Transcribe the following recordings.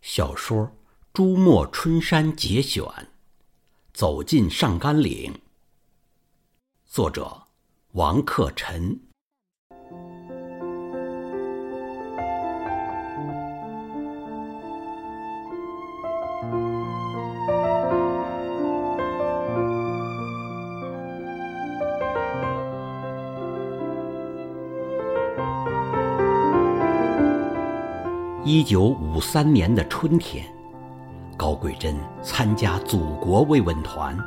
小说《朱墨春山节选》，走进上甘岭。作者：王克晨。一九五三年的春天，高桂珍参加祖国慰问团，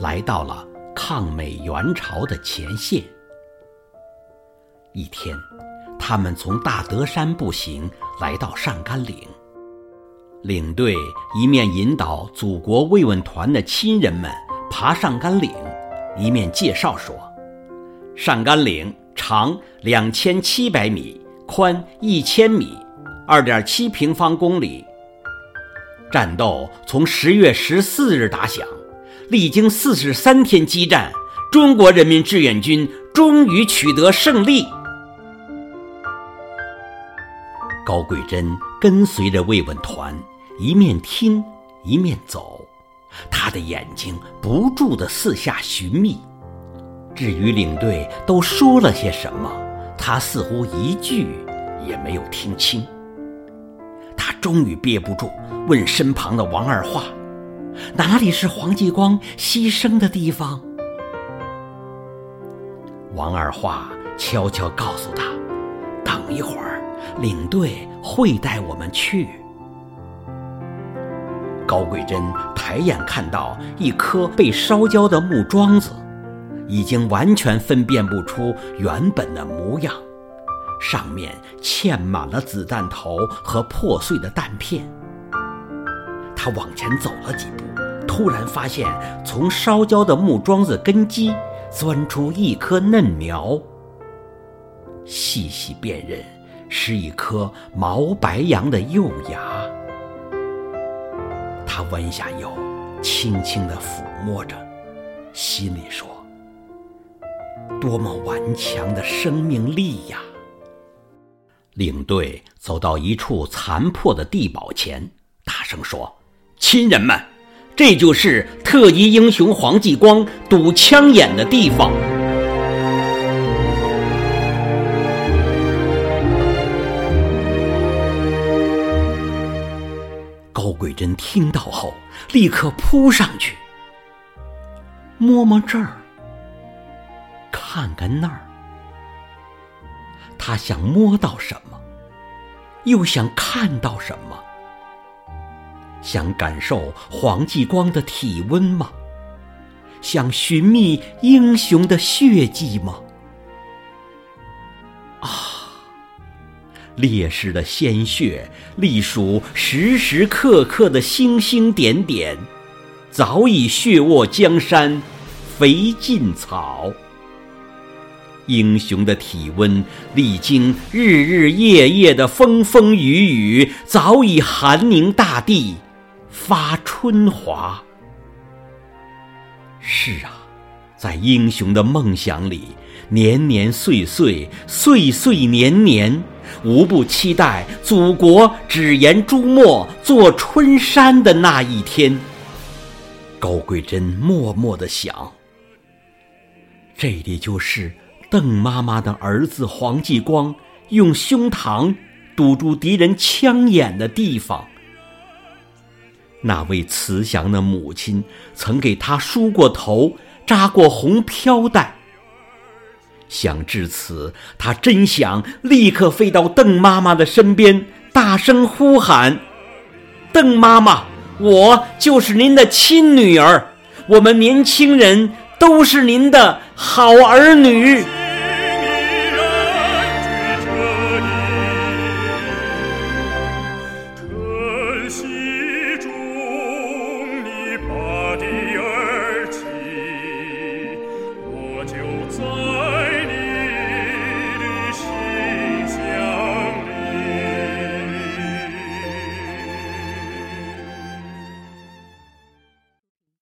来到了抗美援朝的前线。一天，他们从大德山步行来到上甘岭，领队一面引导祖国慰问团的亲人们爬上甘岭，一面介绍说：“上甘岭长两千七百米，宽一千米。”二点七平方公里。战斗从十月十四日打响，历经四十三天激战，中国人民志愿军终于取得胜利。高桂珍跟随着慰问团，一面听一面走，他的眼睛不住地四下寻觅。至于领队都说了些什么，他似乎一句也没有听清。终于憋不住，问身旁的王二化：“哪里是黄继光牺牲的地方？”王二化悄悄告诉他：“等一会儿，领队会带我们去。”高桂珍抬眼看到一颗被烧焦的木桩子，已经完全分辨不出原本的模样。上面嵌满了子弹头和破碎的弹片。他往前走了几步，突然发现从烧焦的木桩子根基钻出一颗嫩苗。细细辨认，是一颗毛白杨的幼芽。他弯下腰，轻轻地抚摸着，心里说：“多么顽强的生命力呀！”领队走到一处残破的地堡前，大声说：“亲人们，这就是特级英雄黄继光堵枪眼的地方。”高桂珍听到后，立刻扑上去，摸摸这儿，看看那儿。他想摸到什么，又想看到什么？想感受黄继光的体温吗？想寻觅英雄的血迹吗？啊！烈士的鲜血，隶属时时刻刻的星星点点，早已血沃江山，肥尽草。英雄的体温，历经日日夜夜的风风雨雨，早已寒凝大地，发春华。是啊，在英雄的梦想里，年年岁岁，岁岁年年，无不期待祖国只言朱墨做春山的那一天。高桂珍默默的想：这里就是。邓妈妈的儿子黄继光用胸膛堵住敌人枪眼的地方，那位慈祥的母亲曾给他梳过头、扎过红飘带。想至此，他真想立刻飞到邓妈妈的身边，大声呼喊：“邓妈妈，我就是您的亲女儿，我们年轻人都是您的好儿女。”